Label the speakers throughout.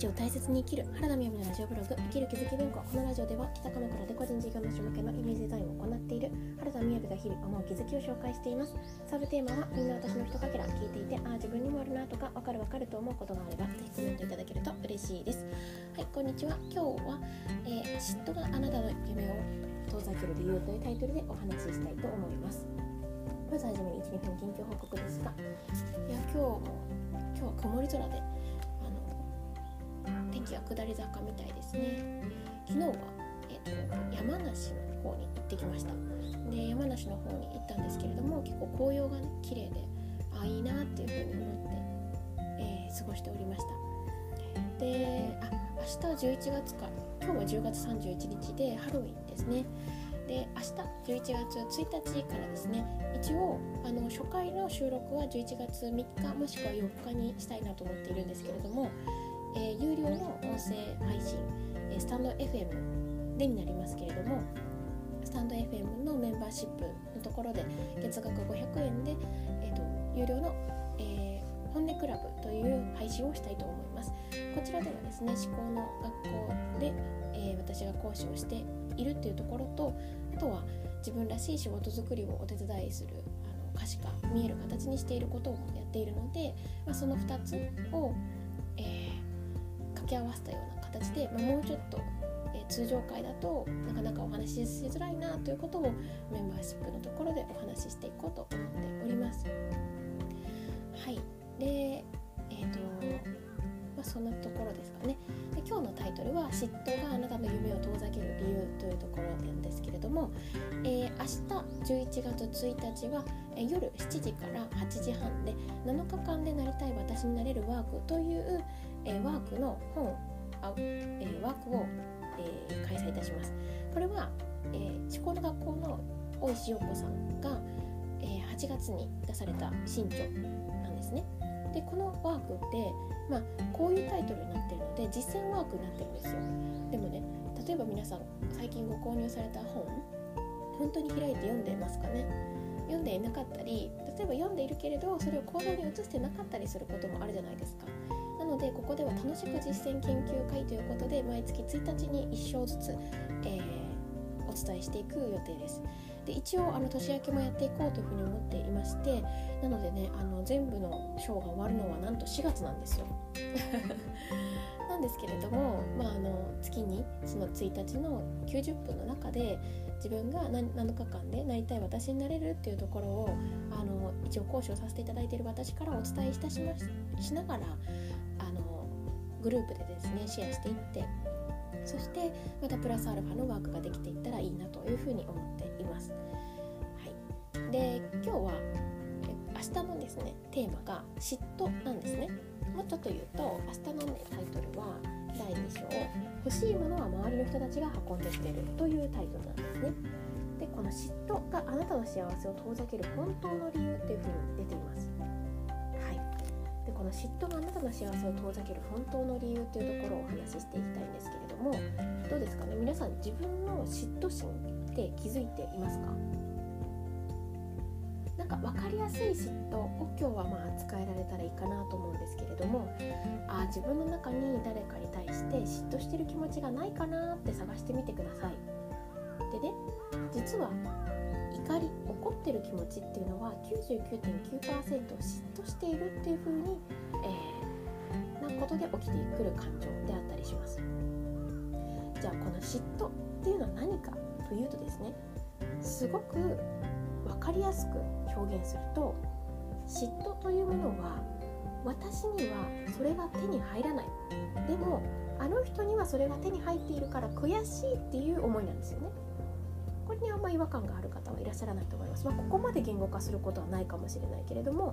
Speaker 1: 日を大切に生きる原田美由のラジオブログ生きる気づき文庫このラジオでは北鎌倉で個人事業主向けのイメージデザインを行っている原田美由が日々思う気づきを紹介しています。サブテーマはみんな私の人かけら聞いていてああ自分にもあるなとかわかるわかると思うことがあればぜひコメントいただけると嬉しいです。はいこんにちは。今日は、えー、嫉妬があなたの夢を遠ざける理由というタイトルでお話ししたいと思います。まずはじめに1、2分近況報告ですがいや今日も今日は曇り空で天気は下り坂みたいですね。昨日は、えーと、山梨の方に行ってきました。で山梨の方に行ったんですけれども結構紅葉がね綺麗であいいなっていうふうに思って、えー、過ごしておりました。であ明日11月か。今日は10月31日でハロウィンですね。で明日11月1日からですね。一応あの初回の収録は11月3日もしくは4日にしたいなと思っているんですけれどもえー、有料の音声配信、えー、スタンド FM でになりますけれどもスタンド FM のメンバーシップのところで月額500円で、えーと、有料の、えー、本音クラブという配信をしたいと思います。こちらではですね思考の学校で、えー、私が講師をしているっていうところとあとは自分らしい仕事作りをお手伝いするあの可視化見える形にしていることをやっているので、まあ、その2つを、き合わせたような形で、まあ、もうちょっと、えー、通常会だとなかなかお話ししづらいなということをメンバーシップのところでお話ししていこうと思っております。はいでえ、ー、とまあ、そんなところですかねで今日のタイトルは「嫉妬があなたの夢を遠ざける理由」というところなんですけれども、えー、明日11月1日は、夜7時から8時半で7日間でなりたい私になれるワークという、えー、ワークの本あ、えー、ワークを、えー、開催いたします。これは、えー、思考の学校の大石陽子さんが、えー、8月に出された新著なんですね。でこのワークって、まあ、こういうタイトルになってるので実践ワークになってるんですよ。でもね例えば皆さん最近ご購入された本本当に開いて読んでますかね？読んでいなかったり例えば読んでいるけれどそれを行動に移してなかったりすることもあるじゃないですか。のでここでは楽しく実践研究会ということで毎月1日に1章ずつ、えー、お伝えしていく予定です。で一応あの年明けもやっていこうというふうに思っていましてなのでねあの全部の章が終わるのはなんと4月なんですよ。なんですけれども、まあ、あの月にその1日の90分の中で自分が 7, 7日間でなりたい私になれるっていうところをあの一応講師をさせていただいている私からお伝えいたしましながらあのグループでですねシェアしていってそしてまたプラスアルファのワークができていったらいいなというふうに思っています。はい、で今日は明日のですねテーマが嫉妬なんですね。もっとというと明日のねタイトルは第2章「欲しいものは周りの人たちが運んでくれる」というタイトルなんですね。でこの嫉妬があなたの幸せを遠ざける本当の理由というふうに出ています。この嫉妬があなたの幸せを遠ざける本当の理由というところをお話ししていきたいんですけれどもどうですかね？皆さん自分の嫉妬心って気づいていますか？なんか分かりやすい嫉妬を今日はまあ扱えられたらいいかなと思うんですけれどもあ自分の中に誰かに対して嫉妬してる気持ちがないかなって探してみてください。でね実は怒り怒ってる気持ちっていうのは99.9%嫉妬しているっていう風に、えー、なことで起きてくる感情であったりします。じゃあこの嫉妬っていうのは何かというとですねすごく分かりやすく表現すると嫉妬というものは私にはそれが手に入らない。でもあの人にはそれが手に入っているから悔しいっていう思いなんですよね。これにあんま違和感がある方はいらっしゃらないと思います、まあ、ここまで言語化することはないかもしれないけれども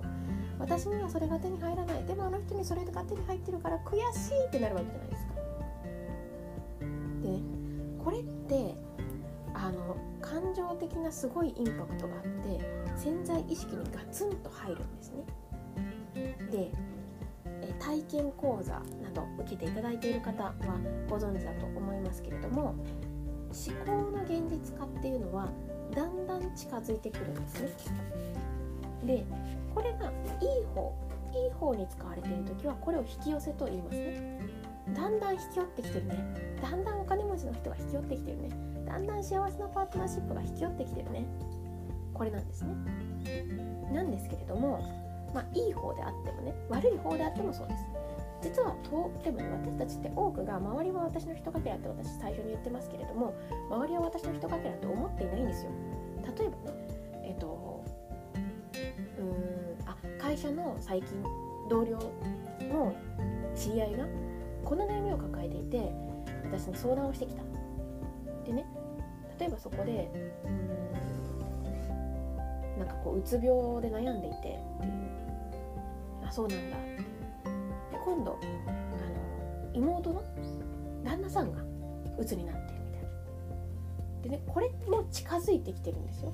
Speaker 1: 私にはそれが手に入らない。でもあの人にそれが手に入ってるから悔しいってなるわけじゃないですか。でねこれってあの感情的なすごいインパクトがあって潜在意識にガツンと入るんですね。で体験講座など受けていただいている方はご存知だと思いますけれども思考の現実化っていうのはだんだん近づいてくるんですね。でこれがいい方いい方に使われている時はこれを引き寄せと言いますね。だんだん引き寄ってきてるね。だんだんお金持ちの人が引き寄ってきてるね。だんだん幸せなパートナーシップが引き寄ってきてるね。これなんですね。なんですけれどもまあいい方であってもね悪い方であってもそうです。実はとでもね私たちって多くが周りは私の人かけらって私最初に言ってますけれども周りは私の人かけらって思っていないんですよ。例えばねえっ、とうんあ会社の最近同僚の知り合いがこの悩みを抱えていて私に相談をしてきた。でね例えばそこでうんなんかこううつ病で悩んでいてっていう。あそうなんだ。今度あの妹の旦那さんがうつになってるみたいな。でねこれも近づいてきてるんですよ。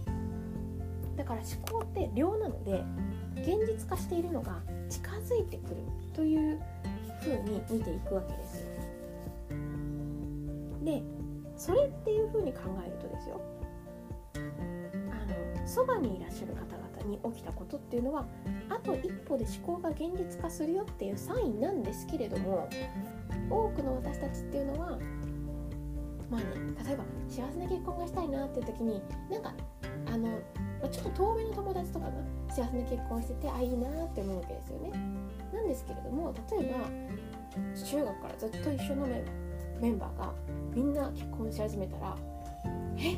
Speaker 1: だから思考って量なので現実化しているのが近づいてくるという風に見ていくわけですよ。でそれっていう風に考えるとですよそばにいらっしゃる方々に起きたことっていうのはあと一歩で思考が現実化するよっていうサインなんですけれども多くの私たちっていうのはまあね例えば幸せな結婚がしたいなっていう時になんかあのまちょっと遠目の友達とかが幸せな結婚しててあいいなって思うわけですよね。なんですけれども例えば中学からずっと一緒のメメンバーがみんな結婚し始めたら「え？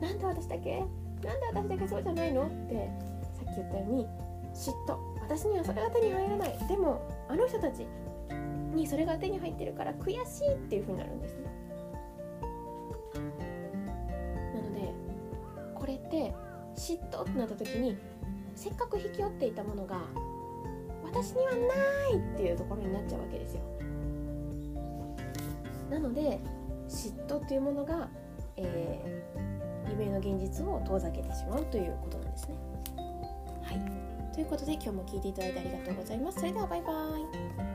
Speaker 1: なんで私だけ？なんで私だけそうじゃないの?」ってさっき言ったように嫉妬私にはそれが手に入らないでもあの人たちにそれが手に入ってるから悔しいっていう風になるんですね。なのでこれって嫉妬ってなった時にせっかく引き寄っていたものが私にはないっていうところになっちゃうわけですよなので嫉妬っていうものが、現実を遠ざけてしまうということなんですね。はい。ということで今日も聞いていただいてありがとうございます。それではバイバイ。